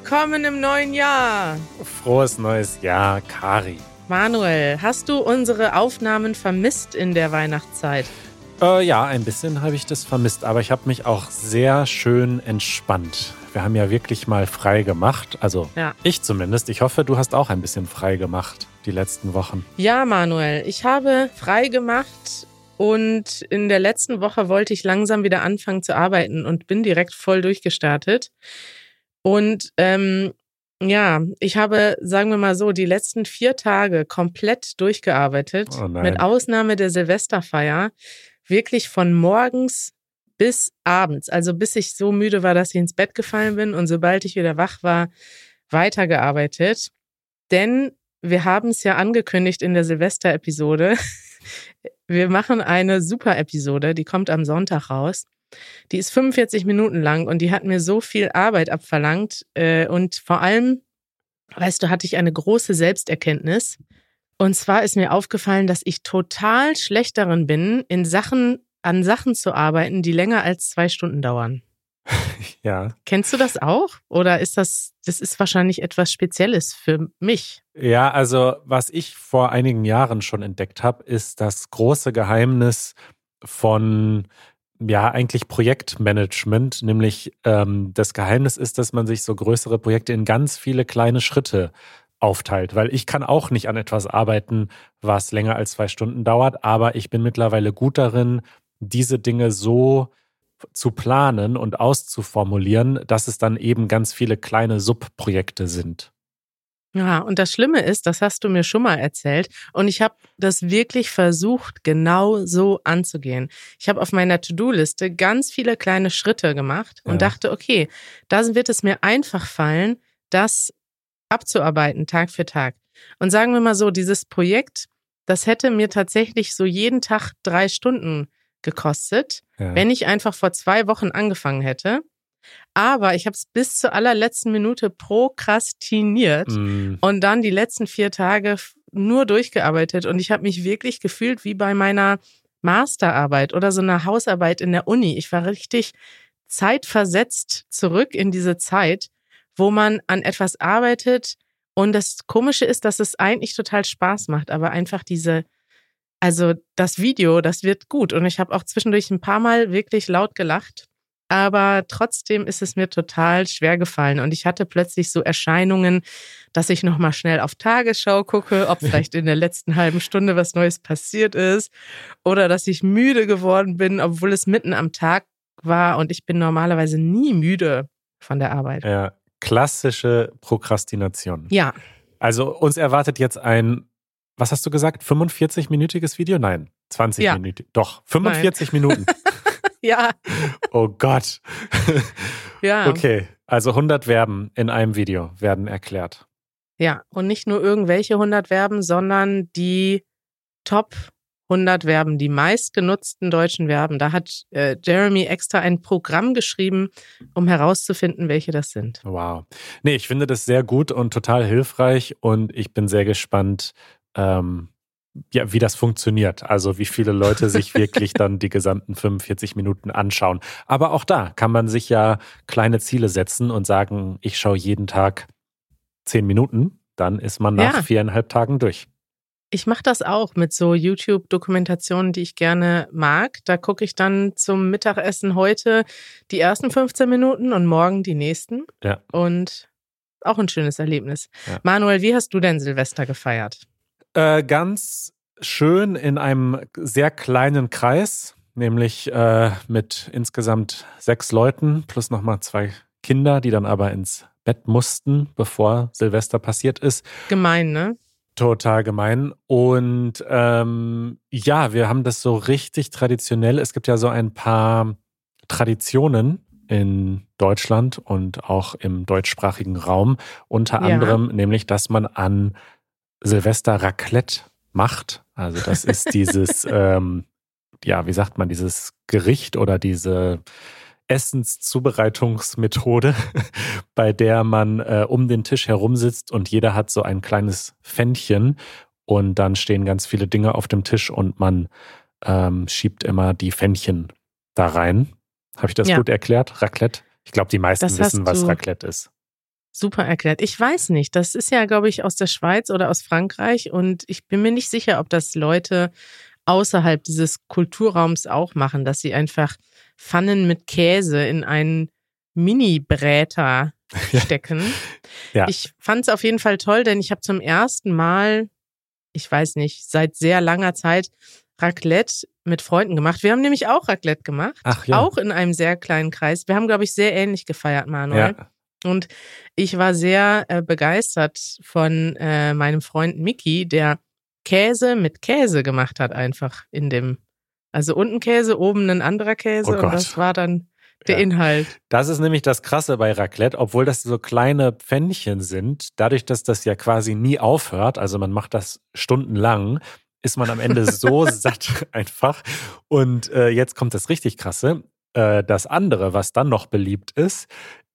Willkommen im neuen Jahr. Frohes neues Jahr, Kari. Manuel, hast du unsere Aufnahmen vermisst in der Weihnachtszeit? Äh, ja, ein bisschen habe ich das vermisst, aber ich habe mich auch sehr schön entspannt. Wir haben ja wirklich mal frei gemacht. Also Ja. ich zumindest. Ich hoffe, du hast auch ein bisschen frei gemacht die letzten Wochen. Ja, Manuel, ich habe frei gemacht und in der letzten Woche wollte ich langsam wieder anfangen zu arbeiten und bin direkt voll durchgestartet. Und ähm, ja, ich habe, sagen wir mal so, die letzten vier Tage komplett durchgearbeitet. Oh mit Ausnahme der Silvesterfeier. Wirklich von morgens bis abends. Also bis ich so müde war, dass ich ins Bett gefallen bin und sobald ich wieder wach war, weitergearbeitet. Denn wir haben es ja angekündigt in der Silvester-Episode. Wir machen eine super Episode, die kommt am Sonntag raus. Die ist 45 Minuten lang und die hat mir so viel Arbeit abverlangt. äh, Und vor allem, weißt du, hatte ich eine große Selbsterkenntnis. Und zwar ist mir aufgefallen, dass ich total schlecht darin bin, in Sachen, an Sachen zu arbeiten, die länger als zwei Stunden dauern. Ja. Kennst du das auch? Oder ist das, das ist wahrscheinlich etwas Spezielles für mich? Ja, also was ich vor einigen Jahren schon entdeckt habe, ist das große Geheimnis von ja eigentlich Projektmanagement, nämlich ähm, das Geheimnis ist, dass man sich so größere Projekte in ganz viele kleine Schritte aufteilt, weil ich kann auch nicht an etwas arbeiten, was länger als zwei Stunden dauert, aber ich bin mittlerweile gut darin, diese Dinge so zu planen und auszuformulieren, dass es dann eben ganz viele kleine Subprojekte sind. Ja, und das Schlimme ist, das hast du mir schon mal erzählt, und ich habe das wirklich versucht, genau so anzugehen. Ich habe auf meiner To-Do-Liste ganz viele kleine Schritte gemacht und Ja. dachte, okay, da wird es mir einfach fallen, das abzuarbeiten, Tag für Tag. Und sagen wir mal so, dieses Projekt, das hätte mir tatsächlich so jeden Tag drei Stunden gekostet, Ja. wenn ich einfach vor zwei Wochen angefangen hätte. Aber ich habe es bis zur allerletzten Minute prokrastiniert Mm. und dann die letzten vier Tage nur durchgearbeitet und ich habe mich wirklich gefühlt wie bei meiner Masterarbeit oder so einer Hausarbeit in der Uni. Ich war richtig zeitversetzt zurück in diese Zeit, wo man an etwas arbeitet und das Komische ist, dass es eigentlich total Spaß macht, aber einfach diese, also das Video, das wird gut und ich habe auch zwischendurch ein paar Mal wirklich laut gelacht. Aber trotzdem ist es mir total schwer gefallen und ich hatte plötzlich so Erscheinungen, dass ich nochmal schnell auf Tagesschau gucke, ob vielleicht in der letzten halben Stunde was Neues passiert ist oder dass ich müde geworden bin, obwohl es mitten am Tag war und ich bin normalerweise nie müde von der Arbeit. Ja, klassische Prokrastination. Ja, Also uns erwartet jetzt ein, was hast du gesagt, 45-minütiges Video? Nein, 20 Ja. Minuten. Doch, 45 Minuten. Ja, Oh Gott. ja. Okay, also 100 Verben in einem Video werden erklärt. Ja, und nicht nur irgendwelche 100 Verben, sondern die Top 100 Verben, die meistgenutzten deutschen Verben. Da hat äh, Jeremy extra ein Programm geschrieben, um herauszufinden, welche das sind. Wow. Nee, ich finde das sehr gut und total hilfreich und ich bin sehr gespannt, ähm, ja, wie das funktioniert. Also wie viele Leute sich wirklich dann die gesamten 45 Minuten anschauen. Aber auch da kann man sich ja kleine Ziele setzen und sagen, ich schaue jeden Tag 10 Minuten. Dann ist man nach Ja. viereinhalb Tagen durch. Ich mache das auch mit so YouTube-Dokumentationen, die ich gerne mag. Da gucke ich dann zum Mittagessen heute die ersten 15 Minuten und morgen die nächsten. Ja. Und auch ein schönes Erlebnis. Ja. Manuel, wie hast du denn Silvester gefeiert? Äh, ganz schön in einem sehr kleinen Kreis, nämlich äh, mit insgesamt sechs Leuten plus nochmal zwei Kinder, die dann aber ins Bett mussten, bevor Silvester passiert ist. Gemein, ne? Total gemein. Und ähm, ja, wir haben das so richtig traditionell. Es gibt ja so ein paar Traditionen in Deutschland und auch im deutschsprachigen Raum. Unter Ja. anderem nämlich, dass man an Silvester Raclette macht. Also das ist dieses, ähm, ja, wie sagt man, dieses Gericht oder diese Essenszubereitungsmethode, bei der man äh, um den Tisch herum sitzt und jeder hat so ein kleines Pfännchen und dann stehen ganz viele Dinge auf dem Tisch und man ähm, schiebt immer die Pfännchen da rein. Habe ich das Ja. gut erklärt? Raclette? Ich glaube, die meisten Das wissen, was Raclette ist. Super erklärt. Ich weiß nicht. Das ist ja, glaube ich, aus der Schweiz oder aus Frankreich. Und ich bin mir nicht sicher, ob das Leute außerhalb dieses Kulturraums auch machen, dass sie einfach Pfannen mit Käse in einen Mini-Bräter stecken. Ja. Ich fand es auf jeden Fall toll, denn ich habe zum ersten Mal, ich weiß nicht, seit sehr langer Zeit Raclette mit Freunden gemacht. Wir haben nämlich auch Raclette gemacht. Ach ja. Auch in einem sehr kleinen Kreis. Wir haben, glaube ich, sehr ähnlich gefeiert, Manuel. Ja, Und ich war sehr äh, begeistert von äh, meinem Freund Mickey, der Käse mit Käse gemacht hat, einfach in dem. Also unten Käse, oben ein anderer Käse Oh und das war dann der Ja. Inhalt. Das ist nämlich das Krasse bei Raclette, obwohl das so kleine Pfännchen sind, dadurch, dass das ja quasi nie aufhört, also man macht das stundenlang, ist man am Ende so satt einfach. Und äh, jetzt kommt das richtig Krasse. Äh, das andere, was dann noch beliebt ist,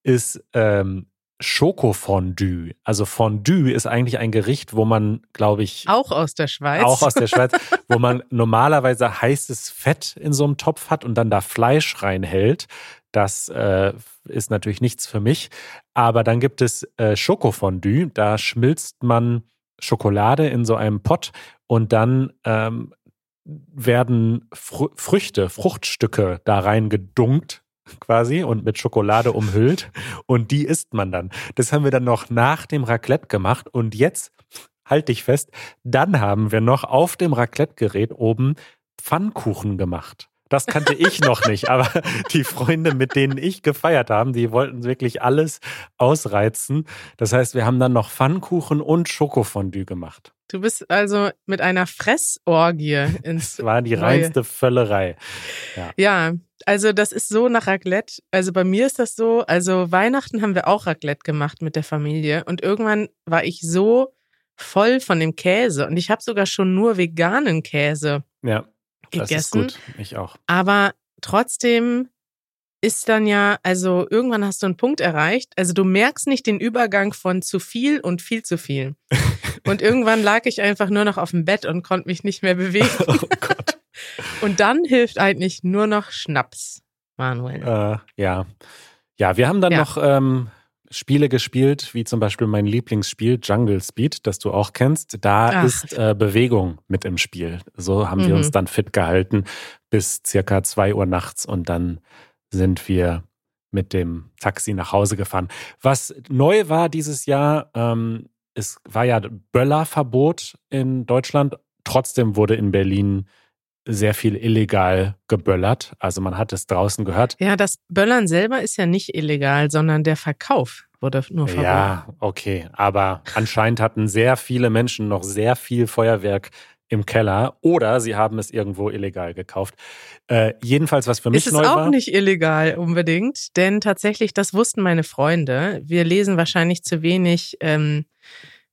ist ähm, Schokofondue. Also Fondue ist eigentlich ein Gericht, wo man, glaube ich, Auch aus der Schweiz. auch aus der Schweiz, wo man normalerweise heißes Fett in so einem Topf hat und dann da Fleisch reinhält. Das äh, ist natürlich nichts für mich. Aber dann gibt es äh, Schokofondue. Da schmilzt man Schokolade in so einem Pott und dann ähm, werden Fr Früchte, Fruchtstücke da reingedunkt quasi und mit Schokolade umhüllt und die isst man dann. Das haben wir dann noch nach dem Raclette gemacht und jetzt halt dich fest, dann haben wir noch auf dem Raclette-Gerät oben Pfannkuchen gemacht. Das kannte ich noch nicht, aber die Freunde, mit denen ich gefeiert habe, die wollten wirklich alles ausreizen. Das heißt, wir haben dann noch Pfannkuchen und Schokofondue gemacht. Du bist also mit einer Fressorgie ins. Das war die Neue. reinste Völlerei. Ja, also das ist so nach Raclette. Also bei mir ist das so. Also Weihnachten haben wir auch Raclette gemacht mit der Familie und irgendwann war ich so voll von dem Käse und ich habe sogar schon nur veganen Käse Ja, das ist gegessen. gut. Ich auch. Aber trotzdem ist dann ja, also irgendwann hast du einen Punkt erreicht. Also du merkst nicht den Übergang von zu viel und viel zu viel. Und irgendwann lag ich einfach nur noch auf dem Bett und konnte mich nicht mehr bewegen. Oh Gott. Und dann hilft eigentlich nur noch Schnaps, Manuel. Äh, ja. Ja, wir haben dann Ja. noch ähm, Spiele gespielt, wie zum Beispiel mein Lieblingsspiel Jungle Speed, das du auch kennst. Da Ach. ist äh, Bewegung mit im Spiel. So haben wir Mhm. uns dann fit gehalten bis circa zwei Uhr nachts und dann sind wir mit dem Taxi nach Hause gefahren. Was neu war dieses Jahr, ähm, es war ja Böllerverbot in Deutschland. Trotzdem wurde in Berlin sehr viel illegal geböllert. Also man hat es draußen gehört. Ja, das Böllern selber ist ja nicht illegal, sondern der Verkauf wurde nur verboten. Ja, okay. Aber anscheinend hatten sehr viele Menschen noch sehr viel Feuerwerk im Keller oder sie haben es irgendwo illegal gekauft. Äh, jedenfalls, was für mich Ist es neu auch war. nicht illegal unbedingt, denn tatsächlich, das wussten meine Freunde. Wir lesen wahrscheinlich zu wenig, ähm,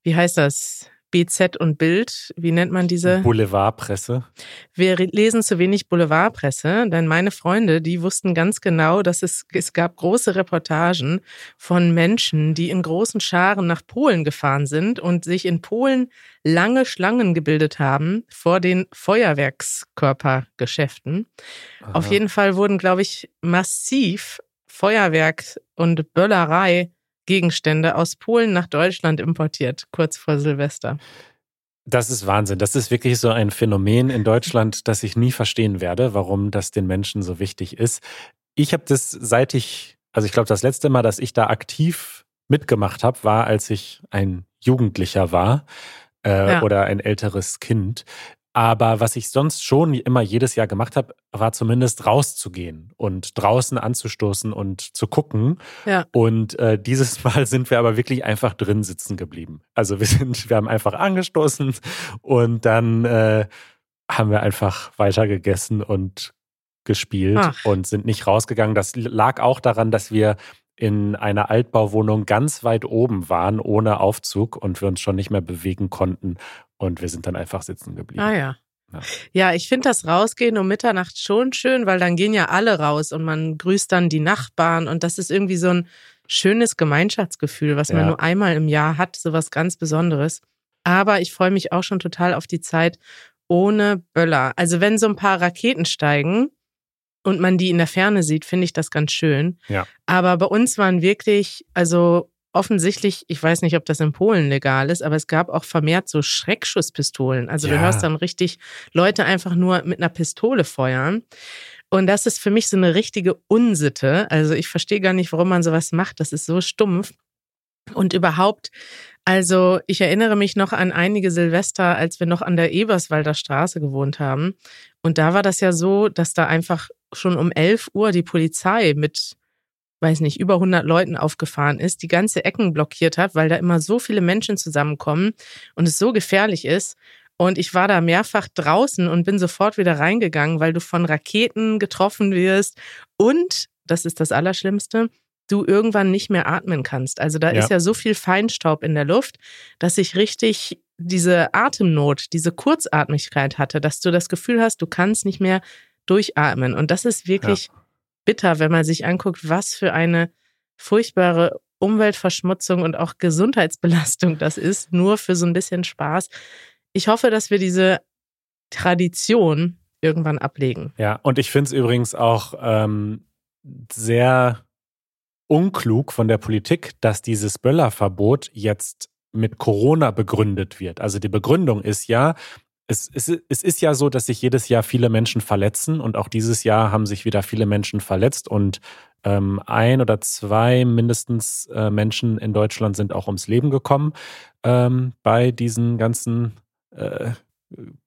wie heißt das? BZ und Bild, wie nennt man diese? Boulevardpresse. Wir lesen zu wenig Boulevardpresse, denn meine Freunde, die wussten ganz genau, dass es, es gab große Reportagen von Menschen, die in großen Scharen nach Polen gefahren sind und sich in Polen lange Schlangen gebildet haben vor den Feuerwerkskörpergeschäften. Auf Aha. jeden Fall wurden, glaube ich, massiv Feuerwerk und Böllerei Gegenstände aus Polen nach Deutschland importiert, kurz vor Silvester. Das ist Wahnsinn. Das ist wirklich so ein Phänomen in Deutschland, das ich nie verstehen werde, warum das den Menschen so wichtig ist. Ich habe das seit ich, also ich glaube, das letzte Mal, dass ich da aktiv mitgemacht habe, war, als ich ein Jugendlicher war äh, Ja. oder ein älteres Kind. Aber was ich sonst schon immer jedes Jahr gemacht habe, war zumindest rauszugehen und draußen anzustoßen und zu gucken. Ja. Und äh, dieses Mal sind wir aber wirklich einfach drin sitzen geblieben. Also wir sind, wir haben einfach angestoßen und dann äh, haben wir einfach weiter gegessen und gespielt Ach. und sind nicht rausgegangen. Das lag auch daran, dass wir in einer Altbauwohnung ganz weit oben waren, ohne Aufzug und wir uns schon nicht mehr bewegen konnten. Und wir sind dann einfach sitzen geblieben. Ah ja. Ja. Ja, ich finde das Rausgehen um Mitternacht schon schön, weil dann gehen ja alle raus und man grüßt dann die Nachbarn und das ist irgendwie so ein schönes Gemeinschaftsgefühl, was man Ja. nur einmal im Jahr hat, so was ganz Besonderes. Aber ich freue mich auch schon total auf die Zeit ohne Böller. Also wenn so ein paar Raketen steigen, und man die in der Ferne sieht, finde ich das ganz schön. Ja. Aber bei uns waren wirklich, also offensichtlich, ich weiß nicht, ob das in Polen legal ist, aber es gab auch vermehrt so Schreckschusspistolen. Also Ja. du hörst dann richtig Leute einfach nur mit einer Pistole feuern. Und das ist für mich so eine richtige Unsitte. Also ich verstehe gar nicht, warum man sowas macht. Das ist so stumpf. Und überhaupt, also ich erinnere mich noch an einige Silvester, als wir noch an der Eberswalder Straße gewohnt haben. Und da war das ja so, dass da einfach schon um 11 Uhr die Polizei mit, weiß nicht, über 100 Leuten aufgefahren ist, die ganze Ecken blockiert hat, weil da immer so viele Menschen zusammenkommen und es so gefährlich ist. Und ich war da mehrfach draußen und bin sofort wieder reingegangen, weil du von Raketen getroffen wirst und, das ist das Allerschlimmste, du irgendwann nicht mehr atmen kannst. Also da Ja. ist ja so viel Feinstaub in der Luft, dass ich richtig diese Atemnot, diese Kurzatmigkeit hatte, dass du das Gefühl hast, du kannst nicht mehr durchatmen. Und das ist wirklich bitter, wenn man sich anguckt, was für eine furchtbare Umweltverschmutzung und auch Gesundheitsbelastung das ist, nur für so ein bisschen Spaß. Ich hoffe, dass wir diese Tradition irgendwann ablegen. Ja, und ich finde es übrigens auch ähm, sehr unklug von der Politik, dass dieses Böllerverbot jetzt mit Corona begründet wird. Also die Begründung ist ja, es, es, es ist ja so, dass sich jedes Jahr viele Menschen verletzen und auch dieses Jahr haben sich wieder viele Menschen verletzt und ähm, ein oder zwei mindestens äh, Menschen in Deutschland sind auch ums Leben gekommen ähm, bei diesen ganzen äh,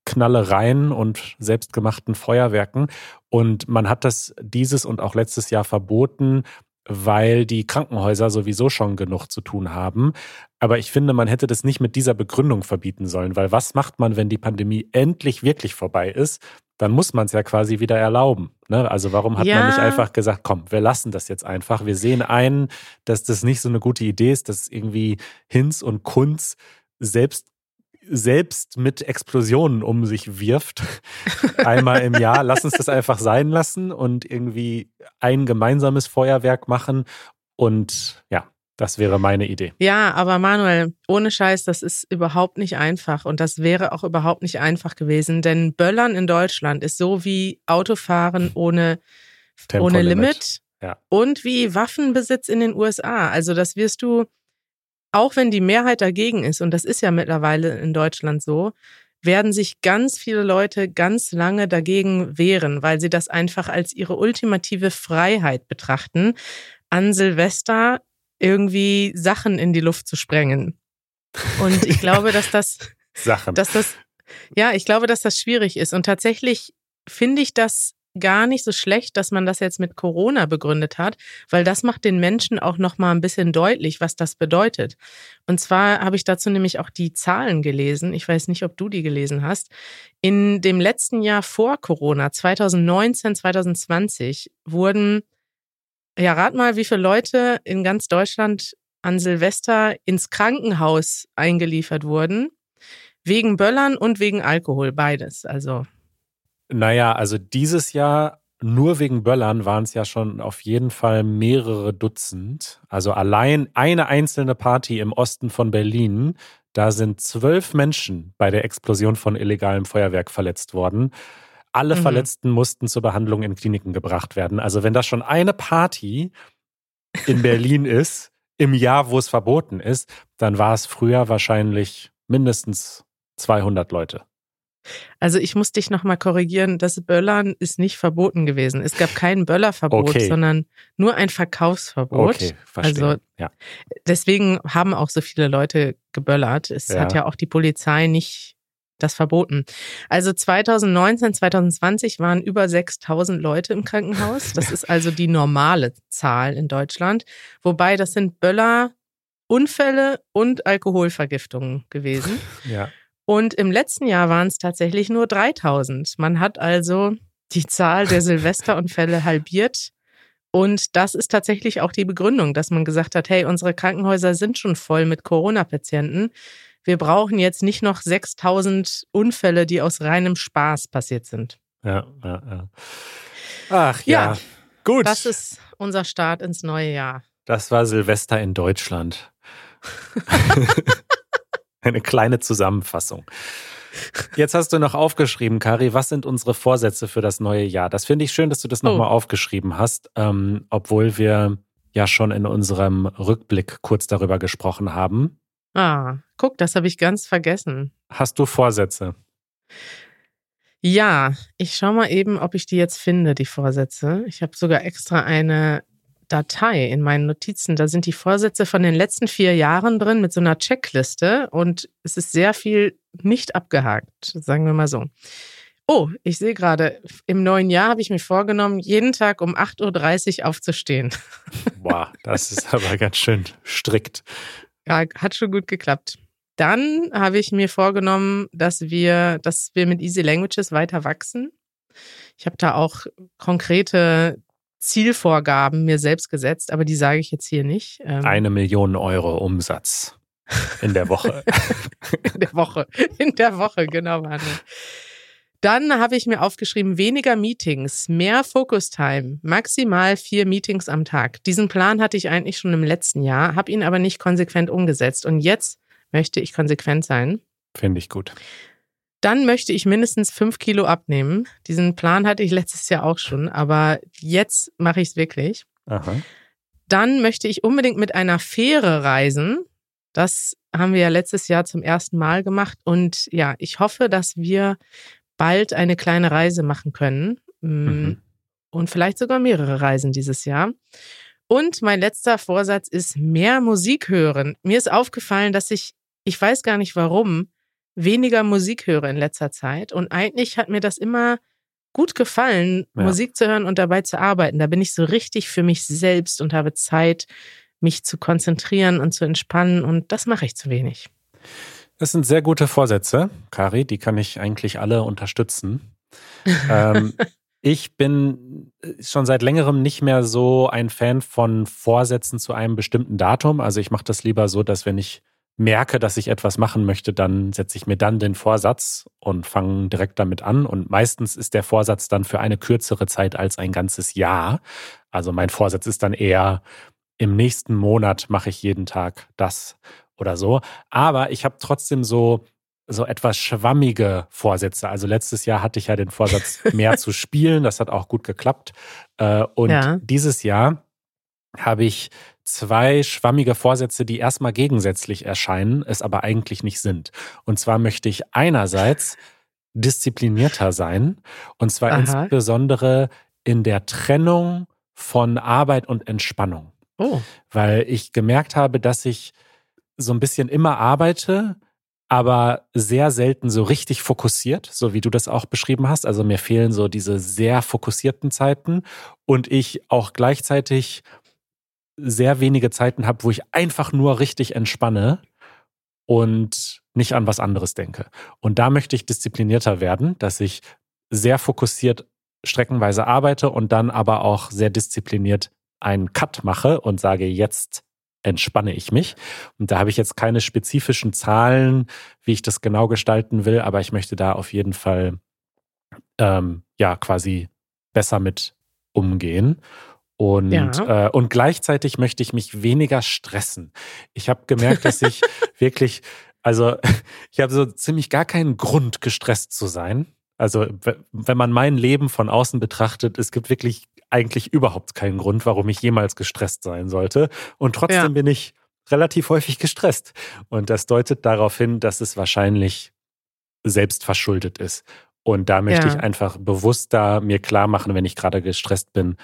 Knallereien und selbstgemachten Feuerwerken. Und man hat das dieses und auch letztes Jahr verboten, weil die Krankenhäuser sowieso schon genug zu tun haben. Aber ich finde, man hätte das nicht mit dieser Begründung verbieten sollen, weil was macht man, wenn die Pandemie endlich wirklich vorbei ist? Dann muss man es ja quasi wieder erlauben. Ne? Also warum hat Ja. man nicht einfach gesagt, komm, wir lassen das jetzt einfach. Wir sehen ein, dass das nicht so eine gute Idee ist, dass irgendwie Hinz und Kunz selbst selbst mit Explosionen um sich wirft, einmal im Jahr. Lass uns das einfach sein lassen und irgendwie ein gemeinsames Feuerwerk machen. Und ja, das wäre meine Idee. Ja, aber Manuel, ohne Scheiß, das ist überhaupt nicht einfach und das wäre auch überhaupt nicht einfach gewesen, denn Böllern in Deutschland ist so wie Autofahren ohne, ohne. Limit Ja. und wie Waffenbesitz in den USA. Also das wirst du, auch wenn die Mehrheit dagegen ist, und das ist ja mittlerweile in Deutschland so, werden sich ganz viele Leute ganz lange dagegen wehren, weil sie das einfach als ihre ultimative Freiheit betrachten, an Silvester irgendwie Sachen in die Luft zu sprengen. Und ich glaube, dass das, Sachen. dass das, ja, ich glaube, dass das schwierig ist. Und tatsächlich finde ich das gar nicht so schlecht, dass man das jetzt mit Corona begründet hat, weil das macht den Menschen auch noch mal ein bisschen deutlich, was das bedeutet. Und zwar habe ich dazu nämlich auch die Zahlen gelesen. Ich weiß nicht, ob du die gelesen hast. In dem letzten Jahr vor Corona, 2019, 2020, wurden, ja, rat mal, wie viele Leute in ganz Deutschland an Silvester ins Krankenhaus eingeliefert wurden. Wegen Böllern und wegen Alkohol, beides. Also Naja, also dieses Jahr nur wegen Böllern waren es ja schon auf jeden Fall mehrere Dutzend. Also allein eine einzelne Party im Osten von Berlin, da sind zwölf Menschen bei der Explosion von illegalem Feuerwerk verletzt worden. Alle Mhm. Verletzten mussten zur Behandlung in Kliniken gebracht werden. Also wenn das schon eine Party in Berlin ist, im Jahr, wo es verboten ist, dann war es früher wahrscheinlich mindestens 200 Leute. Also ich muss dich nochmal korrigieren, das Böllern ist nicht verboten gewesen. Es gab kein Böllerverbot, Okay. sondern nur ein Verkaufsverbot. Okay, verstehe. Also- ja. Deswegen haben auch so viele Leute geböllert. Es Ja. hat ja auch die Polizei nicht das verboten. Also 2019, 2020 waren über 6000 Leute im Krankenhaus. Das ist also die normale Zahl in Deutschland. Wobei das sind Böller, Unfälle und Alkoholvergiftungen gewesen. ja. Und im letzten Jahr waren es tatsächlich nur 3000. Man hat also die Zahl der Silvesterunfälle halbiert. Und das ist tatsächlich auch die Begründung, dass man gesagt hat, hey, unsere Krankenhäuser sind schon voll mit Corona-Patienten. Wir brauchen jetzt nicht noch 6000 Unfälle, die aus reinem Spaß passiert sind. Ja, ja, ja. Ach ja. Ja, Gut. Das ist unser Start ins neue Jahr. Das war Silvester in Deutschland. Eine kleine Zusammenfassung. Jetzt hast du noch aufgeschrieben, Kari, was sind unsere Vorsätze für das neue Jahr? Das finde ich schön, dass du das nochmal oh. aufgeschrieben hast, ähm, obwohl wir ja schon in unserem Rückblick kurz darüber gesprochen haben. Ah, guck, das habe ich ganz vergessen. Hast du Vorsätze? Ja, ich schaue mal eben, ob ich die jetzt finde, die Vorsätze. Ich habe sogar extra eine Datei in meinen Notizen. Da sind die Vorsätze von den letzten vier Jahren drin mit so einer Checkliste und es ist sehr viel nicht abgehakt, sagen wir mal so. Oh, ich sehe gerade, im neuen Jahr habe ich mir vorgenommen, jeden Tag um 8.30 Uhr aufzustehen. Wow, das ist aber ganz schön strikt. Ja, hat schon gut geklappt. Dann habe ich mir vorgenommen, dass wir, dass wir mit Easy Languages weiter wachsen. Ich habe da auch konkrete Zielvorgaben mir selbst gesetzt, aber die sage ich jetzt hier nicht. Ähm Eine Million Euro Umsatz in der Woche. in der Woche, in der Woche, genau, Manuel. Dann habe ich mir aufgeschrieben, weniger Meetings, mehr Focus Time, maximal vier Meetings am Tag. Diesen Plan hatte ich eigentlich schon im letzten Jahr, habe ihn aber nicht konsequent umgesetzt. Und jetzt möchte ich konsequent sein. Finde ich gut. Dann möchte ich mindestens fünf Kilo abnehmen. Diesen Plan hatte ich letztes Jahr auch schon, aber jetzt mache ich es wirklich. Aha. Dann möchte ich unbedingt mit einer Fähre reisen. Das haben wir ja letztes Jahr zum ersten Mal gemacht. Und ja, ich hoffe, dass wir bald eine kleine Reise machen können. Mm, mhm. Und vielleicht sogar mehrere Reisen dieses Jahr. Und mein letzter Vorsatz ist mehr Musik hören. Mir ist aufgefallen, dass ich, ich weiß gar nicht warum, weniger Musik höre in letzter Zeit. Und eigentlich hat mir das immer gut gefallen, ja. Musik zu hören und dabei zu arbeiten. Da bin ich so richtig für mich selbst und habe Zeit, mich zu konzentrieren und zu entspannen. Und das mache ich zu wenig. Das sind sehr gute Vorsätze, Kari. Die kann ich eigentlich alle unterstützen. ähm, ich bin schon seit längerem nicht mehr so ein Fan von Vorsätzen zu einem bestimmten Datum. Also ich mache das lieber so, dass wenn ich merke, dass ich etwas machen möchte, dann setze ich mir dann den Vorsatz und fange direkt damit an. Und meistens ist der Vorsatz dann für eine kürzere Zeit als ein ganzes Jahr. Also mein Vorsatz ist dann eher, im nächsten Monat mache ich jeden Tag das oder so. Aber ich habe trotzdem so, so etwas schwammige Vorsätze. Also letztes Jahr hatte ich ja den Vorsatz, mehr zu spielen. Das hat auch gut geklappt. Äh, und ja. dieses Jahr habe ich zwei schwammige Vorsätze, die erstmal gegensätzlich erscheinen, es aber eigentlich nicht sind. Und zwar möchte ich einerseits disziplinierter sein, und zwar Aha. insbesondere in der Trennung von Arbeit und Entspannung. Oh. Weil ich gemerkt habe, dass ich so ein bisschen immer arbeite, aber sehr selten so richtig fokussiert, so wie du das auch beschrieben hast. Also mir fehlen so diese sehr fokussierten Zeiten und ich auch gleichzeitig sehr wenige Zeiten habe, wo ich einfach nur richtig entspanne und nicht an was anderes denke. Und da möchte ich disziplinierter werden, dass ich sehr fokussiert streckenweise arbeite und dann aber auch sehr diszipliniert einen Cut mache und sage, jetzt entspanne ich mich. Und da habe ich jetzt keine spezifischen Zahlen, wie ich das genau gestalten will, aber ich möchte da auf jeden Fall ähm, ja quasi besser mit umgehen. Und, ja. äh, und gleichzeitig möchte ich mich weniger stressen. Ich habe gemerkt, dass ich wirklich, also ich habe so ziemlich gar keinen Grund, gestresst zu sein. Also wenn man mein Leben von außen betrachtet, es gibt wirklich eigentlich überhaupt keinen Grund, warum ich jemals gestresst sein sollte. Und trotzdem ja. bin ich relativ häufig gestresst. Und das deutet darauf hin, dass es wahrscheinlich selbst verschuldet ist. Und da möchte ja. ich einfach bewusster mir klar machen, wenn ich gerade gestresst bin,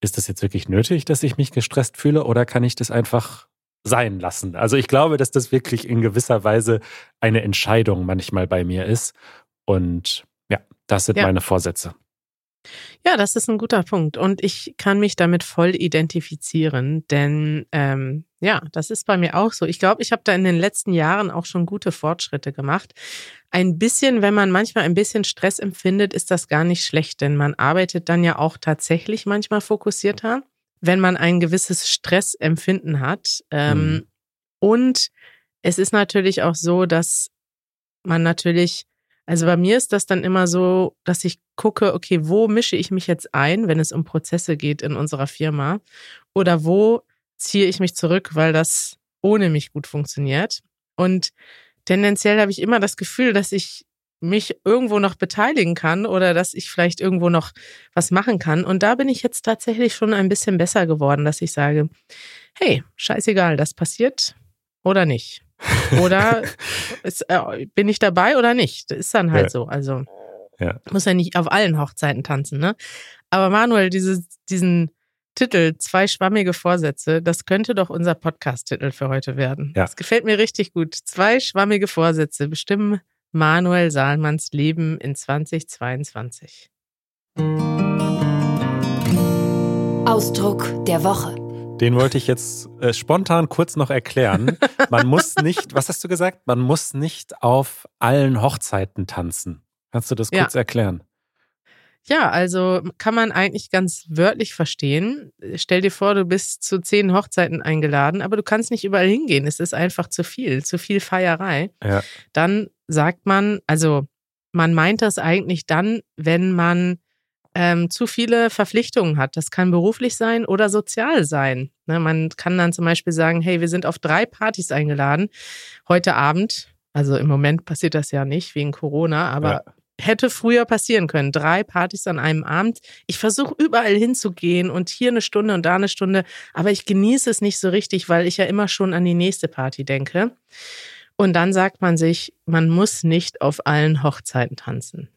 ist das jetzt wirklich nötig, dass ich mich gestresst fühle oder kann ich das einfach sein lassen? Also ich glaube, dass das wirklich in gewisser Weise eine Entscheidung manchmal bei mir ist. Und ja, das sind ja. meine Vorsätze. Ja, das ist ein guter Punkt. Und ich kann mich damit voll identifizieren, denn ähm, ja, das ist bei mir auch so. Ich glaube, ich habe da in den letzten Jahren auch schon gute Fortschritte gemacht. Ein bisschen, wenn man manchmal ein bisschen Stress empfindet, ist das gar nicht schlecht, denn man arbeitet dann ja auch tatsächlich manchmal fokussierter, wenn man ein gewisses Stressempfinden hat. Ähm, mhm. Und es ist natürlich auch so, dass man natürlich also bei mir ist das dann immer so, dass ich gucke, okay, wo mische ich mich jetzt ein, wenn es um Prozesse geht in unserer Firma? Oder wo ziehe ich mich zurück, weil das ohne mich gut funktioniert? Und tendenziell habe ich immer das Gefühl, dass ich mich irgendwo noch beteiligen kann oder dass ich vielleicht irgendwo noch was machen kann. Und da bin ich jetzt tatsächlich schon ein bisschen besser geworden, dass ich sage, hey, scheißegal, das passiert oder nicht. Oder ist, äh, bin ich dabei oder nicht? Das ist dann halt ja. so. Also ja. muss ja nicht auf allen Hochzeiten tanzen, ne? Aber Manuel, diese, diesen Titel, zwei schwammige Vorsätze, das könnte doch unser Podcast-Titel für heute werden. Ja. Das gefällt mir richtig gut. Zwei schwammige Vorsätze bestimmen Manuel Sahlmanns Leben in 2022. Ausdruck der Woche. Den wollte ich jetzt äh, spontan kurz noch erklären. Man muss nicht, was hast du gesagt? Man muss nicht auf allen Hochzeiten tanzen. Kannst du das kurz ja. erklären? Ja, also kann man eigentlich ganz wörtlich verstehen. Stell dir vor, du bist zu zehn Hochzeiten eingeladen, aber du kannst nicht überall hingehen. Es ist einfach zu viel, zu viel Feierei. Ja. Dann sagt man, also man meint das eigentlich dann, wenn man ähm, zu viele Verpflichtungen hat. Das kann beruflich sein oder sozial sein. Ne, man kann dann zum Beispiel sagen, hey, wir sind auf drei Partys eingeladen heute Abend. Also im Moment passiert das ja nicht wegen Corona, aber ja. Hätte früher passieren können. Drei Partys an einem Abend. Ich versuche überall hinzugehen und hier eine Stunde und da eine Stunde, aber ich genieße es nicht so richtig, weil ich ja immer schon an die nächste Party denke. Und dann sagt man sich, man muss nicht auf allen Hochzeiten tanzen.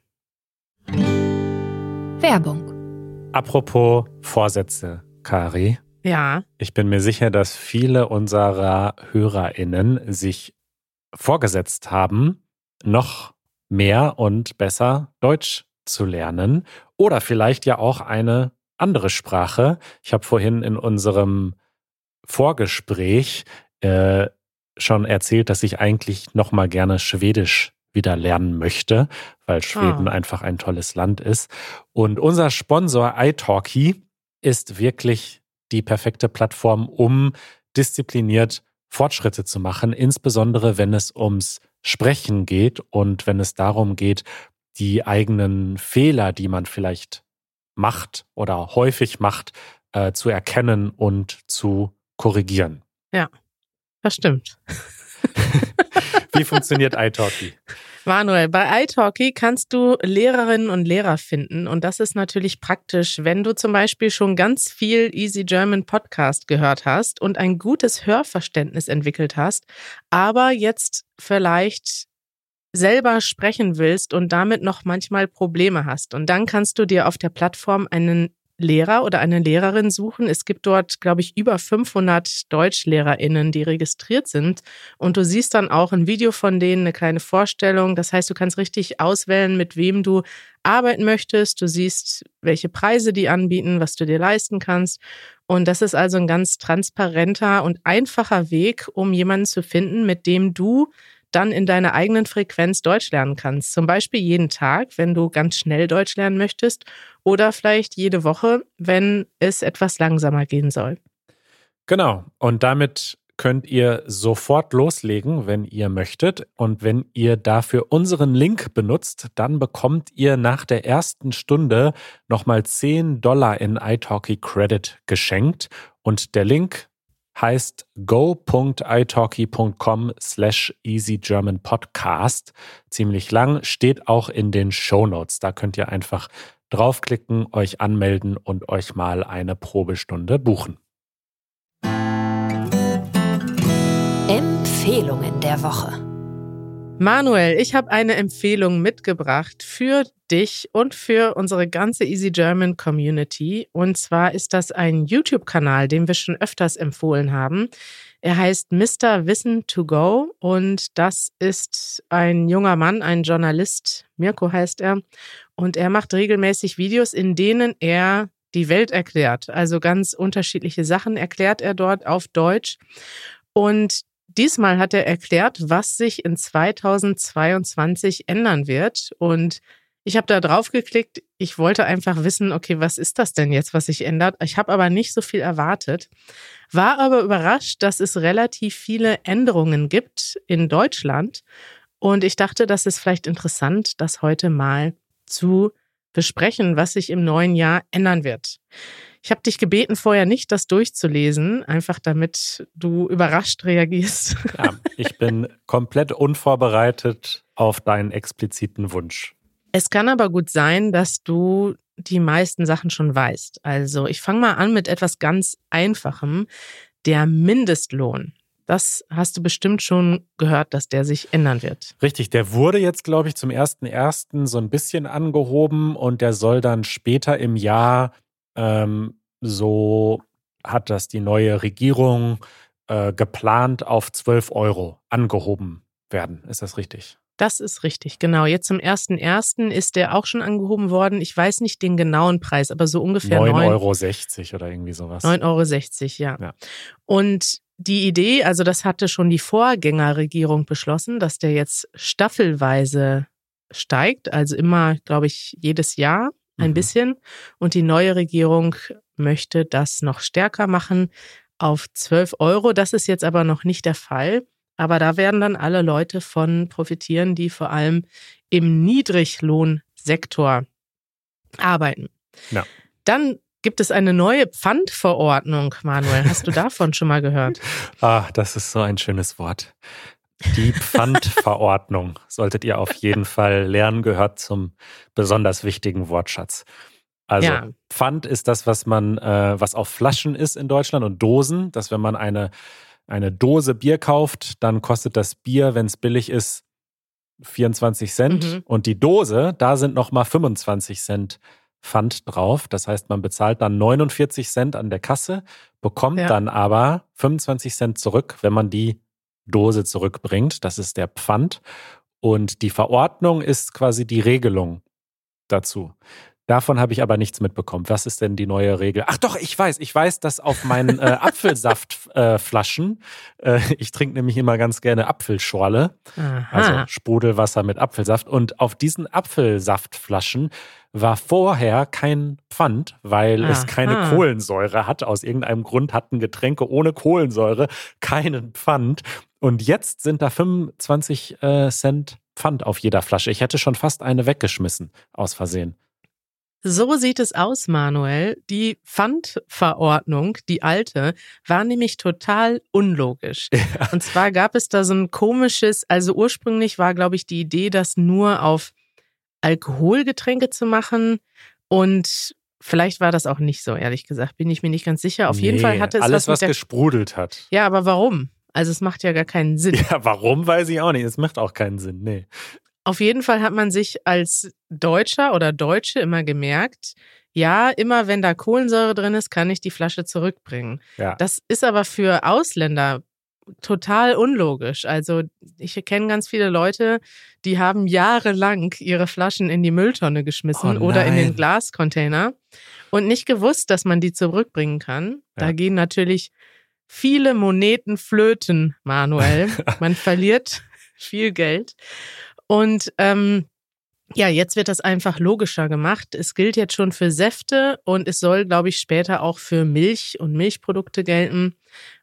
Werbung. Apropos Vorsätze, Kari. Ja. Ich bin mir sicher, dass viele unserer HörerInnen sich vorgesetzt haben, noch mehr und besser Deutsch zu lernen oder vielleicht ja auch eine andere Sprache. Ich habe vorhin in unserem Vorgespräch äh, schon erzählt, dass ich eigentlich noch mal gerne Schwedisch wieder lernen möchte, weil Schweden oh. einfach ein tolles Land ist. Und unser Sponsor iTalki ist wirklich die perfekte Plattform, um diszipliniert Fortschritte zu machen, insbesondere wenn es ums Sprechen geht und wenn es darum geht, die eigenen Fehler, die man vielleicht macht oder häufig macht, äh, zu erkennen und zu korrigieren. Ja, das stimmt. Wie funktioniert iTalki? Manuel, bei iTalki kannst du Lehrerinnen und Lehrer finden und das ist natürlich praktisch, wenn du zum Beispiel schon ganz viel Easy German Podcast gehört hast und ein gutes Hörverständnis entwickelt hast, aber jetzt vielleicht selber sprechen willst und damit noch manchmal Probleme hast. Und dann kannst du dir auf der Plattform einen Lehrer oder eine Lehrerin suchen. Es gibt dort, glaube ich, über 500 DeutschlehrerInnen, die registriert sind. Und du siehst dann auch ein Video von denen, eine kleine Vorstellung. Das heißt, du kannst richtig auswählen, mit wem du arbeiten möchtest. Du siehst, welche Preise die anbieten, was du dir leisten kannst. Und das ist also ein ganz transparenter und einfacher Weg, um jemanden zu finden, mit dem du dann in deiner eigenen Frequenz Deutsch lernen kannst. Zum Beispiel jeden Tag, wenn du ganz schnell Deutsch lernen möchtest oder vielleicht jede Woche, wenn es etwas langsamer gehen soll. Genau. Und damit könnt ihr sofort loslegen, wenn ihr möchtet. Und wenn ihr dafür unseren Link benutzt, dann bekommt ihr nach der ersten Stunde nochmal 10 Dollar in italki Credit geschenkt. Und der Link heißt go.italki.com slash easygermanpodcast. Ziemlich lang, steht auch in den Show Notes. Da könnt ihr einfach draufklicken, euch anmelden und euch mal eine Probestunde buchen. Empfehlungen der Woche. Manuel, ich habe eine Empfehlung mitgebracht für dich und für unsere ganze Easy German Community. Und zwar ist das ein YouTube-Kanal, den wir schon öfters empfohlen haben. Er heißt Mr. Wissen to Go und das ist ein junger Mann, ein Journalist, Mirko heißt er. Und er macht regelmäßig Videos, in denen er die Welt erklärt. Also ganz unterschiedliche Sachen erklärt er dort auf Deutsch. Und Diesmal hat er erklärt, was sich in 2022 ändern wird. Und ich habe da drauf geklickt. Ich wollte einfach wissen, okay, was ist das denn jetzt, was sich ändert? Ich habe aber nicht so viel erwartet. War aber überrascht, dass es relativ viele Änderungen gibt in Deutschland. Und ich dachte, das ist vielleicht interessant, das heute mal zu besprechen, was sich im neuen Jahr ändern wird. Ich habe dich gebeten, vorher nicht das durchzulesen, einfach damit du überrascht reagierst. Ja, ich bin komplett unvorbereitet auf deinen expliziten Wunsch. Es kann aber gut sein, dass du die meisten Sachen schon weißt. Also ich fange mal an mit etwas ganz Einfachem. Der Mindestlohn. Das hast du bestimmt schon gehört, dass der sich ändern wird. Richtig, der wurde jetzt, glaube ich, zum 1.1. so ein bisschen angehoben und der soll dann später im Jahr ähm, so hat das die neue Regierung äh, geplant auf 12 Euro angehoben werden. Ist das richtig? Das ist richtig, genau. Jetzt zum 1.1. ist der auch schon angehoben worden. Ich weiß nicht den genauen Preis, aber so ungefähr 9,60 Euro oder irgendwie sowas. 9,60 Euro, ja. ja. Und die Idee, also das hatte schon die Vorgängerregierung beschlossen, dass der jetzt staffelweise steigt, also immer, glaube ich, jedes Jahr ein mhm. bisschen. Und die neue Regierung möchte das noch stärker machen auf 12 Euro. Das ist jetzt aber noch nicht der Fall. Aber da werden dann alle Leute von profitieren, die vor allem im Niedriglohnsektor arbeiten. Ja. Dann gibt es eine neue Pfandverordnung, Manuel. Hast du davon schon mal gehört? Ah, das ist so ein schönes Wort. Die Pfandverordnung solltet ihr auf jeden Fall lernen, gehört zum besonders wichtigen Wortschatz. Also ja. Pfand ist das, was man, äh, was auf Flaschen ist in Deutschland und Dosen, dass wenn man eine, eine Dose Bier kauft, dann kostet das Bier, wenn es billig ist, 24 Cent mhm. und die Dose, da sind nochmal 25 Cent Pfand drauf. Das heißt, man bezahlt dann 49 Cent an der Kasse, bekommt ja. dann aber 25 Cent zurück, wenn man die Dose zurückbringt. Das ist der Pfand. Und die Verordnung ist quasi die Regelung dazu. Davon habe ich aber nichts mitbekommen. Was ist denn die neue Regel? Ach doch, ich weiß. Ich weiß, dass auf meinen äh, Apfelsaftflaschen, äh, äh, ich trinke nämlich immer ganz gerne Apfelschorle, Aha. also Sprudelwasser mit Apfelsaft. Und auf diesen Apfelsaftflaschen war vorher kein Pfand, weil Aha. es keine Kohlensäure hat. Aus irgendeinem Grund hatten Getränke ohne Kohlensäure keinen Pfand. Und jetzt sind da 25 äh, Cent Pfand auf jeder Flasche. Ich hätte schon fast eine weggeschmissen, aus Versehen. So sieht es aus, Manuel. Die Pfandverordnung, die alte, war nämlich total unlogisch. Ja. Und zwar gab es da so ein komisches, also ursprünglich war, glaube ich, die Idee, das nur auf Alkoholgetränke zu machen und Vielleicht war das auch nicht so, ehrlich gesagt. Bin ich mir nicht ganz sicher. Auf nee, jeden Fall hatte es alles, was, was gesprudelt hat. Ja, aber warum? Also es macht ja gar keinen Sinn. Ja, warum weiß ich auch nicht. Es macht auch keinen Sinn. Nee. Auf jeden Fall hat man sich als Deutscher oder Deutsche immer gemerkt, ja, immer wenn da Kohlensäure drin ist, kann ich die Flasche zurückbringen. Ja. Das ist aber für Ausländer total unlogisch. Also ich kenne ganz viele Leute, die haben jahrelang ihre Flaschen in die Mülltonne geschmissen oh oder in den Glascontainer und nicht gewusst, dass man die zurückbringen kann. Ja. Da gehen natürlich viele Moneten flöten, Manuel. Man verliert viel Geld. Und ähm, ja, jetzt wird das einfach logischer gemacht. Es gilt jetzt schon für Säfte und es soll, glaube ich, später auch für Milch und Milchprodukte gelten.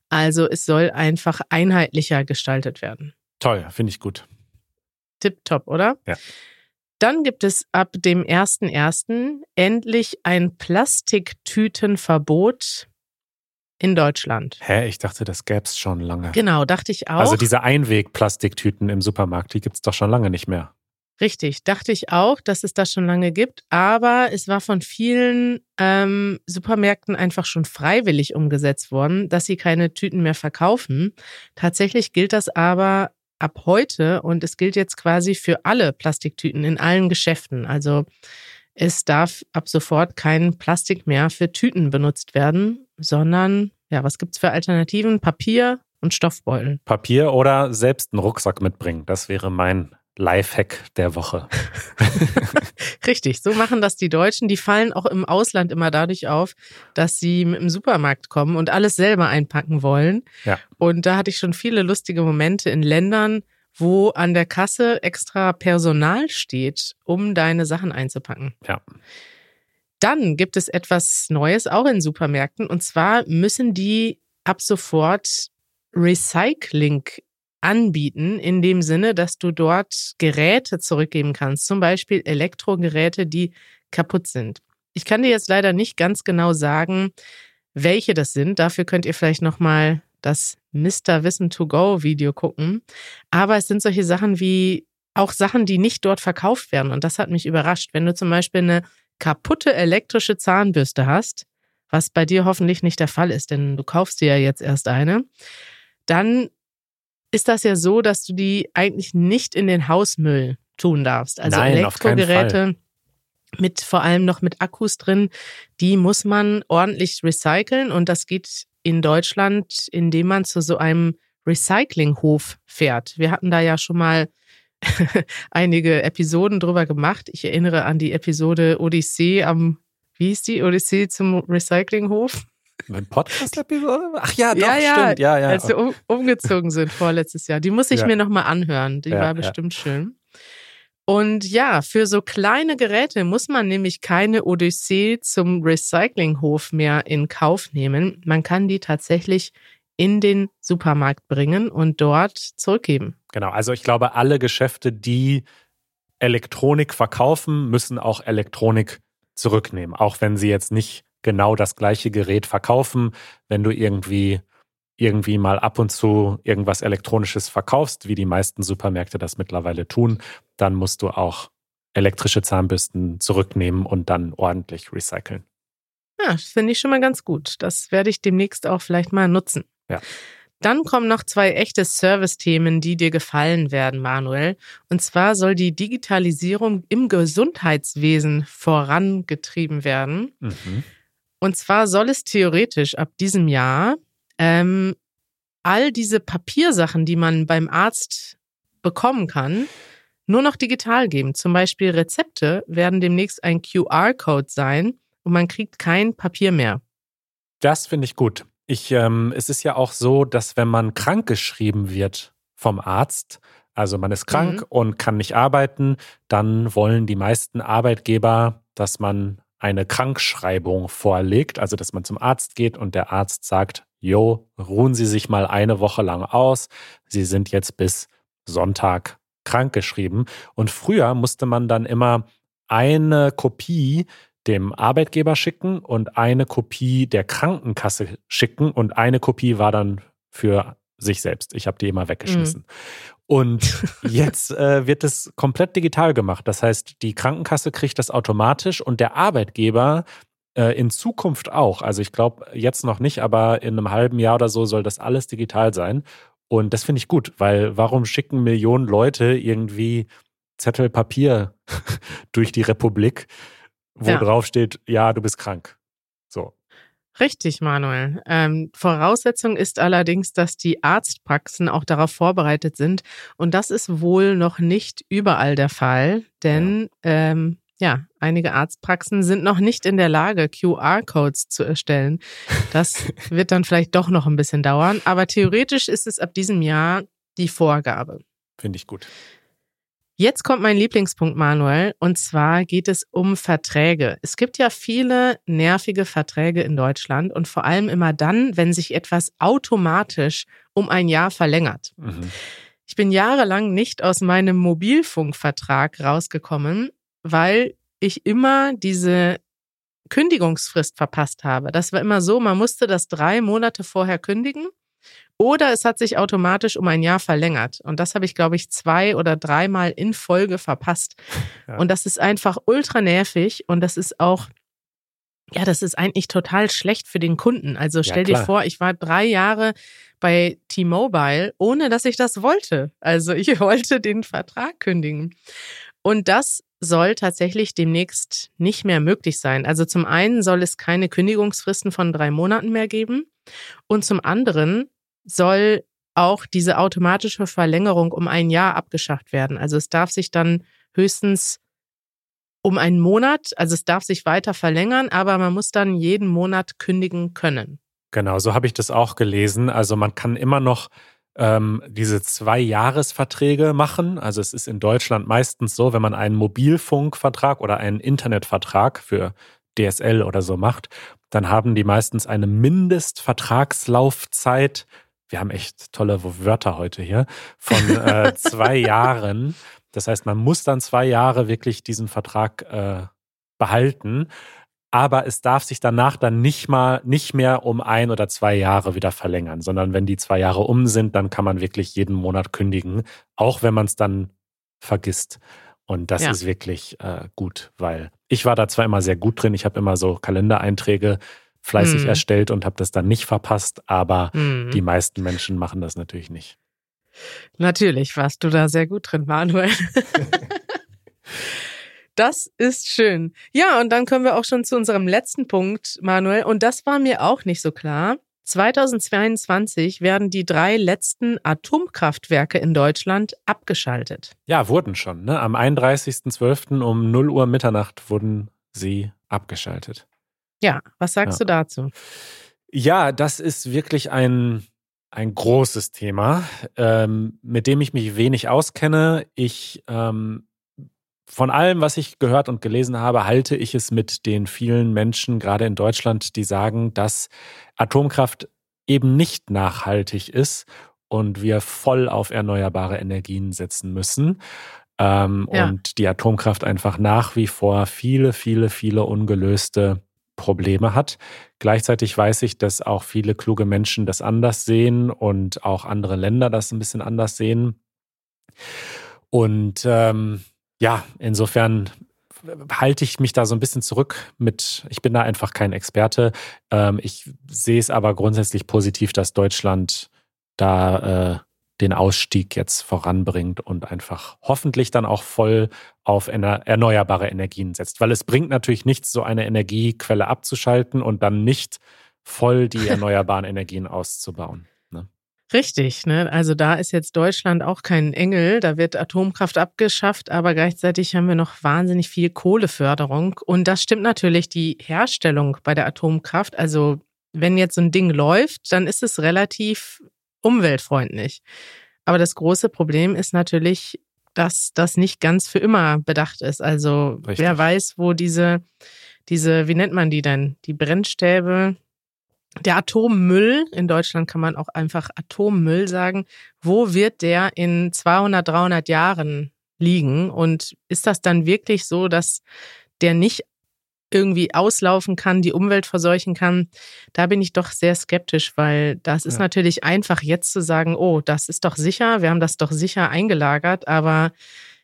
Also es soll einfach einheitlicher gestaltet werden. Toll, finde ich gut. Tipptopp, oder? Ja. Dann gibt es ab dem 1.1. endlich ein Plastiktütenverbot in Deutschland. Hä, ich dachte, das gäbe es schon lange. Genau, dachte ich auch. Also diese Einweg-Plastiktüten im Supermarkt, die gibt es doch schon lange nicht mehr. Richtig, dachte ich auch, dass es das schon lange gibt, aber es war von vielen ähm, Supermärkten einfach schon freiwillig umgesetzt worden, dass sie keine Tüten mehr verkaufen. Tatsächlich gilt das aber ab heute und es gilt jetzt quasi für alle Plastiktüten in allen Geschäften. Also es darf ab sofort kein Plastik mehr für Tüten benutzt werden, sondern ja, was gibt's für Alternativen? Papier und Stoffbeutel. Papier oder selbst einen Rucksack mitbringen. Das wäre mein Lifehack der Woche. Richtig, so machen das die Deutschen. Die fallen auch im Ausland immer dadurch auf, dass sie mit dem Supermarkt kommen und alles selber einpacken wollen. Ja. Und da hatte ich schon viele lustige Momente in Ländern, wo an der Kasse extra Personal steht, um deine Sachen einzupacken. Ja. Dann gibt es etwas Neues auch in Supermärkten und zwar müssen die ab sofort Recycling anbieten, in dem Sinne, dass du dort Geräte zurückgeben kannst, zum Beispiel Elektrogeräte, die kaputt sind. Ich kann dir jetzt leider nicht ganz genau sagen, welche das sind. Dafür könnt ihr vielleicht nochmal das Mr. Wissen to Go Video gucken. Aber es sind solche Sachen wie auch Sachen, die nicht dort verkauft werden. Und das hat mich überrascht. Wenn du zum Beispiel eine kaputte elektrische Zahnbürste hast, was bei dir hoffentlich nicht der Fall ist, denn du kaufst dir ja jetzt erst eine, dann ist das ja so, dass du die eigentlich nicht in den Hausmüll tun darfst. Also Nein, Elektrogeräte mit vor allem noch mit Akkus drin, die muss man ordentlich recyceln und das geht in Deutschland, indem man zu so einem Recyclinghof fährt. Wir hatten da ja schon mal einige Episoden drüber gemacht. Ich erinnere an die Episode Odyssee am, wie hieß die? Odyssee zum Recyclinghof. Eine Podcast-Episode? Ach ja, doch, ja, ja, stimmt. Ja, ja. Als wir um, umgezogen sind vorletztes Jahr. Die muss ich Ja. mir nochmal anhören. Die Ja, war bestimmt schön. Und ja, für so kleine Geräte muss man nämlich keine Odyssee zum Recyclinghof mehr in Kauf nehmen. Man kann die tatsächlich in den Supermarkt bringen und dort zurückgeben. Genau, also ich glaube, alle Geschäfte, die Elektronik verkaufen, müssen auch Elektronik zurücknehmen. Auch wenn sie jetzt nicht genau das gleiche Gerät verkaufen. Wenn du irgendwie, irgendwie mal ab und zu irgendwas Elektronisches verkaufst, wie die meisten Supermärkte das mittlerweile tun, dann musst du auch elektrische Zahnbürsten zurücknehmen und dann ordentlich recyceln. Ja, das finde ich schon mal ganz gut. Das werde ich demnächst auch vielleicht mal nutzen. Ja. Dann kommen noch zwei echte Service-Themen, die dir gefallen werden, Manuel. Und zwar soll die Digitalisierung im Gesundheitswesen vorangetrieben werden. Mhm. Und zwar soll es theoretisch ab diesem Jahr ähm, all diese Papiersachen, die man beim Arzt bekommen kann, nur noch digital geben. Zum Beispiel Rezepte werden demnächst ein QR-Code sein und man kriegt kein Papier mehr. Das finde ich gut. Ich, ähm, es ist ja auch so, dass wenn man krankgeschrieben wird vom Arzt, also man ist krank Mhm. und kann nicht arbeiten, dann wollen die meisten Arbeitgeber, dass man eine Krankschreibung vorlegt, also dass man zum Arzt geht und der Arzt sagt, jo, ruhen Sie sich mal eine Woche lang aus, Sie sind jetzt bis Sonntag krankgeschrieben. Und früher musste man dann immer eine Kopie dem Arbeitgeber schicken und eine Kopie der Krankenkasse schicken und eine Kopie war dann für sich selbst. Ich habe die immer weggeschmissen. Und jetzt äh, wird es komplett digital gemacht. Das heißt, die Krankenkasse kriegt das automatisch und der Arbeitgeber äh, in Zukunft auch. Also ich glaube jetzt noch nicht, aber in einem halben Jahr oder so soll das alles digital sein. Und das finde ich gut, weil warum schicken Millionen Leute irgendwie Zettel Papier durch die Republik, wo Ja. drauf steht, ja, du bist krank. Richtig, Manuel. Ähm, Voraussetzung ist allerdings, dass die Arztpraxen auch darauf vorbereitet sind. Und das ist wohl noch nicht überall der Fall, denn ähm, ja, einige Arztpraxen sind noch nicht in der Lage, QR-Codes zu erstellen. Das wird dann vielleicht doch noch ein bisschen dauern. Aber theoretisch ist es ab diesem Jahr die Vorgabe. Finde ich gut. Jetzt kommt mein Lieblingspunkt, Manuel, und zwar geht es um Verträge. Es gibt ja viele nervige Verträge in Deutschland und vor allem immer dann, wenn sich etwas automatisch um ein Jahr verlängert. Mhm. Ich bin jahrelang nicht aus meinem Mobilfunkvertrag rausgekommen, weil ich immer diese Kündigungsfrist verpasst habe. Das war immer so, man musste das drei Monate vorher kündigen oder es hat sich automatisch um ein Jahr verlängert. Und das habe ich, glaube ich, zwei oder dreimal in Folge verpasst. Ja. Und das ist einfach ultra nervig und das ist auch, ja, das ist eigentlich total schlecht für den Kunden. Also stell dir klar. vor, ich war drei Jahre bei T-Mobile, ohne dass ich das wollte. Also ich wollte den Vertrag kündigen. Und das soll tatsächlich demnächst nicht mehr möglich sein. Also zum einen soll es keine Kündigungsfristen von drei Monaten mehr geben und zum anderen soll auch diese automatische Verlängerung um ein Jahr abgeschafft werden. Also es darf sich dann höchstens um einen Monat, also es darf sich weiter verlängern, aber man muss dann jeden Monat kündigen können. Genau, so habe ich das auch gelesen. Also man kann immer noch ähm, diese Zwei-Jahres-Verträge machen. Also es ist in Deutschland meistens so, wenn man einen Mobilfunkvertrag oder einen Internetvertrag für DSL oder so macht, dann haben die meistens eine Mindestvertragslaufzeit. Wir haben echt tolle Wörter heute hier von äh, zwei Jahren. Das heißt, man muss dann zwei Jahre wirklich diesen Vertrag äh, behalten. Aber es darf sich danach dann nicht mal, nicht mehr um ein oder zwei Jahre wieder verlängern, sondern wenn die zwei Jahre um sind, dann kann man wirklich jeden Monat kündigen, auch wenn man es dann vergisst. Und das ja. ist wirklich äh, gut, weil ich war da zwar immer sehr gut drin, ich habe immer so Kalendereinträge fleißig hm. erstellt und habe das dann nicht verpasst, aber hm. die meisten Menschen machen das natürlich nicht. Natürlich warst du da sehr gut drin, Manuel. Das ist schön. Ja, und dann kommen wir auch schon zu unserem letzten Punkt, Manuel. Und das war mir auch nicht so klar. 2022 werden die drei letzten Atomkraftwerke in Deutschland abgeschaltet. Ja, wurden schon. Ne? Am 31.12. um 0 Uhr Mitternacht wurden sie abgeschaltet. Ja, was sagst ja. du dazu? Ja, das ist wirklich ein, ein großes Thema, ähm, mit dem ich mich wenig auskenne. Ich ähm, von allem, was ich gehört und gelesen habe, halte ich es mit den vielen Menschen, gerade in Deutschland, die sagen, dass Atomkraft eben nicht nachhaltig ist und wir voll auf erneuerbare Energien setzen müssen. Ähm, ja. Und die Atomkraft einfach nach wie vor viele, viele, viele ungelöste Probleme hat. Gleichzeitig weiß ich, dass auch viele kluge Menschen das anders sehen und auch andere Länder das ein bisschen anders sehen. Und ähm, ja, insofern halte ich mich da so ein bisschen zurück mit, ich bin da einfach kein Experte. Ähm, ich sehe es aber grundsätzlich positiv, dass Deutschland da äh, den Ausstieg jetzt voranbringt und einfach hoffentlich dann auch voll auf erneuerbare Energien setzt. Weil es bringt natürlich nichts, so eine Energiequelle abzuschalten und dann nicht voll die erneuerbaren Energien auszubauen. Richtig, ne? Also da ist jetzt Deutschland auch kein Engel, da wird Atomkraft abgeschafft, aber gleichzeitig haben wir noch wahnsinnig viel Kohleförderung. Und das stimmt natürlich die Herstellung bei der Atomkraft. Also wenn jetzt so ein Ding läuft, dann ist es relativ umweltfreundlich. Aber das große Problem ist natürlich, dass das nicht ganz für immer bedacht ist. Also Richtig. wer weiß, wo diese, diese, wie nennt man die denn? Die Brennstäbe, der Atommüll, in Deutschland kann man auch einfach Atommüll sagen, wo wird der in 200, 300 Jahren liegen? Und ist das dann wirklich so, dass der nicht irgendwie auslaufen kann, die Umwelt verseuchen kann? Da bin ich doch sehr skeptisch, weil das ist ja. natürlich einfach jetzt zu sagen, oh, das ist doch sicher, wir haben das doch sicher eingelagert, aber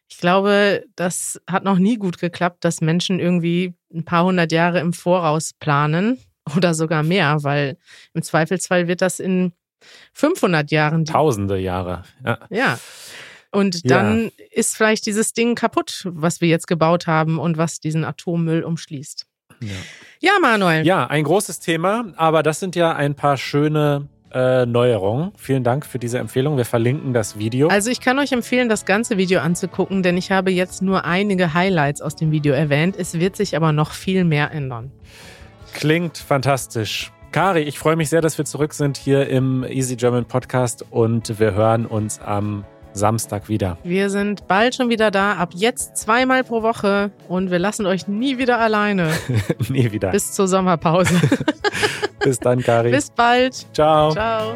ich glaube, das hat noch nie gut geklappt, dass Menschen irgendwie ein paar hundert Jahre im Voraus planen oder sogar mehr, weil im Zweifelsfall wird das in 500 Jahren. Tausende Jahre, ja. Ja. Und dann ja. ist vielleicht dieses Ding kaputt, was wir jetzt gebaut haben und was diesen Atommüll umschließt. Ja. ja, Manuel. Ja, ein großes Thema, aber das sind ja ein paar schöne äh, Neuerungen. Vielen Dank für diese Empfehlung. Wir verlinken das Video. Also ich kann euch empfehlen, das ganze Video anzugucken, denn ich habe jetzt nur einige Highlights aus dem Video erwähnt. Es wird sich aber noch viel mehr ändern. Klingt fantastisch. Kari, ich freue mich sehr, dass wir zurück sind hier im Easy German Podcast und wir hören uns am Samstag wieder. Wir sind bald schon wieder da, ab jetzt zweimal pro Woche und wir lassen euch nie wieder alleine. nie wieder. Bis zur Sommerpause. Bis dann, Kari. Bis bald. Ciao. Ciao.